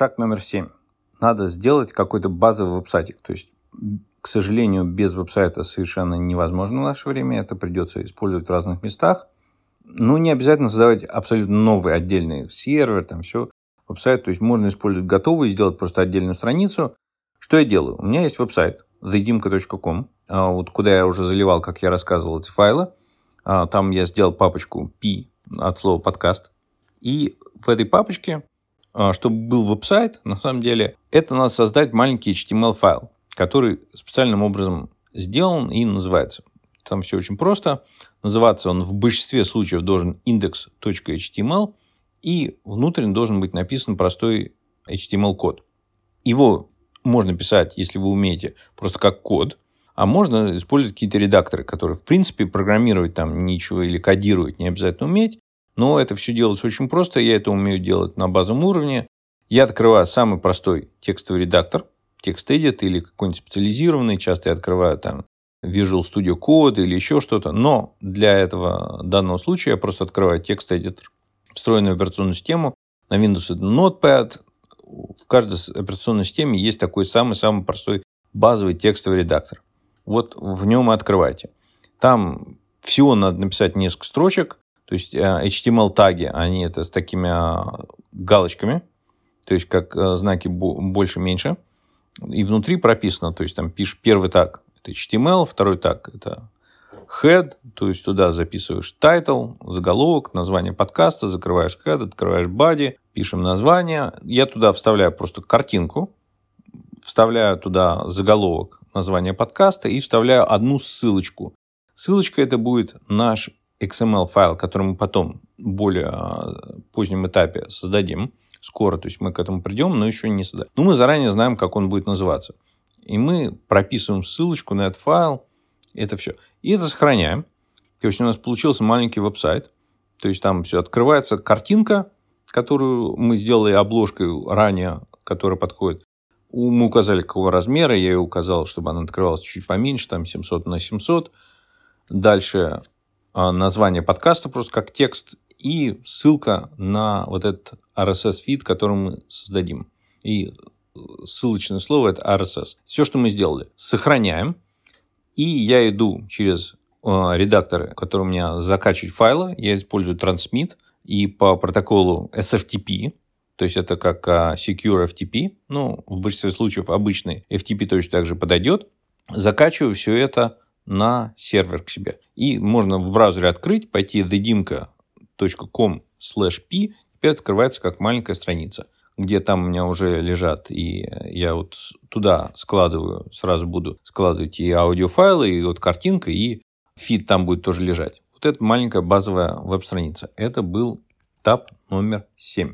Шаг номер семь. Надо сделать какой-то базовый веб-сайтик. То есть, к сожалению, без веб-сайта совершенно невозможно в наше время. Это придется использовать в разных местах. Ну, не обязательно создавать абсолютно новый отдельный сервер, там все, веб-сайт. То есть, можно использовать готовый, сделать просто отдельную страницу. Что я делаю? У меня есть веб-сайт thedimka.com, а, вот куда я уже заливал, как я рассказывал, эти файлы. А, там я сделал папочку P от слова подкаст. И в этой папочке, чтобы был веб-сайт, на самом деле, это надо создать маленький HTML-файл, который специальным образом сделан и называется. Там все очень просто. Называться он в большинстве случаев должен index.html, и внутрь должен быть написан простой HTML-код. Его можно писать, если вы умеете, просто как код, а можно использовать какие-то редакторы, которые, в принципе, программировать там ничего или кодировать не обязательно уметь, но это все делается очень просто, я это умею делать на базовом уровне. Я открываю самый простой текстовый редактор, TextEdit или какой-нибудь специализированный, часто я открываю там Visual Studio Code или еще что-то, но для этого данного случая я просто открываю TextEditor, встроенную операционную систему, на Windows это Notepad, в каждой операционной системе есть такой самый-самый простой базовый текстовый редактор. Вот в нем и открывайте. Там всего надо написать несколько строчек, то есть э, HTML-таги, они это с такими а, галочками, то есть как э, знаки больше-меньше. И внутри прописано, то есть там пишешь первый таг, это HTML, второй таг, это head, то есть туда записываешь title, заголовок, название подкаста, закрываешь head, открываешь body, пишем название. Я туда вставляю просто картинку, вставляю туда заголовок, название подкаста и вставляю одну ссылочку. Ссылочка это будет наш XML-файл, который мы потом более а, позднем этапе создадим. Скоро, то есть мы к этому придем, но еще не создадим. Но мы заранее знаем, как он будет называться. И мы прописываем ссылочку на этот файл, это все. И это сохраняем. То есть у нас получился маленький веб-сайт. То есть там все открывается картинка, которую мы сделали обложкой ранее, которая подходит. Мы указали, какого размера. Я ее указал, чтобы она открывалась чуть поменьше, там 700 на 700. Дальше название подкаста просто как текст и ссылка на вот этот RSS-фид, который мы создадим. И ссылочное слово – это RSS. Все, что мы сделали. Сохраняем. И я иду через э, редактор, который у меня закачивает файлы. Я использую Transmit и по протоколу SFTP, то есть это как а, Secure FTP, ну, в большинстве случаев обычный FTP точно так же подойдет. Закачиваю все это на сервер к себе. И можно в браузере открыть, пойти thedimka.com slash p, теперь открывается как маленькая страница где там у меня уже лежат, и я вот туда складываю, сразу буду складывать и аудиофайлы, и вот картинка, и фид там будет тоже лежать. Вот это маленькая базовая веб-страница. Это был этап номер 7.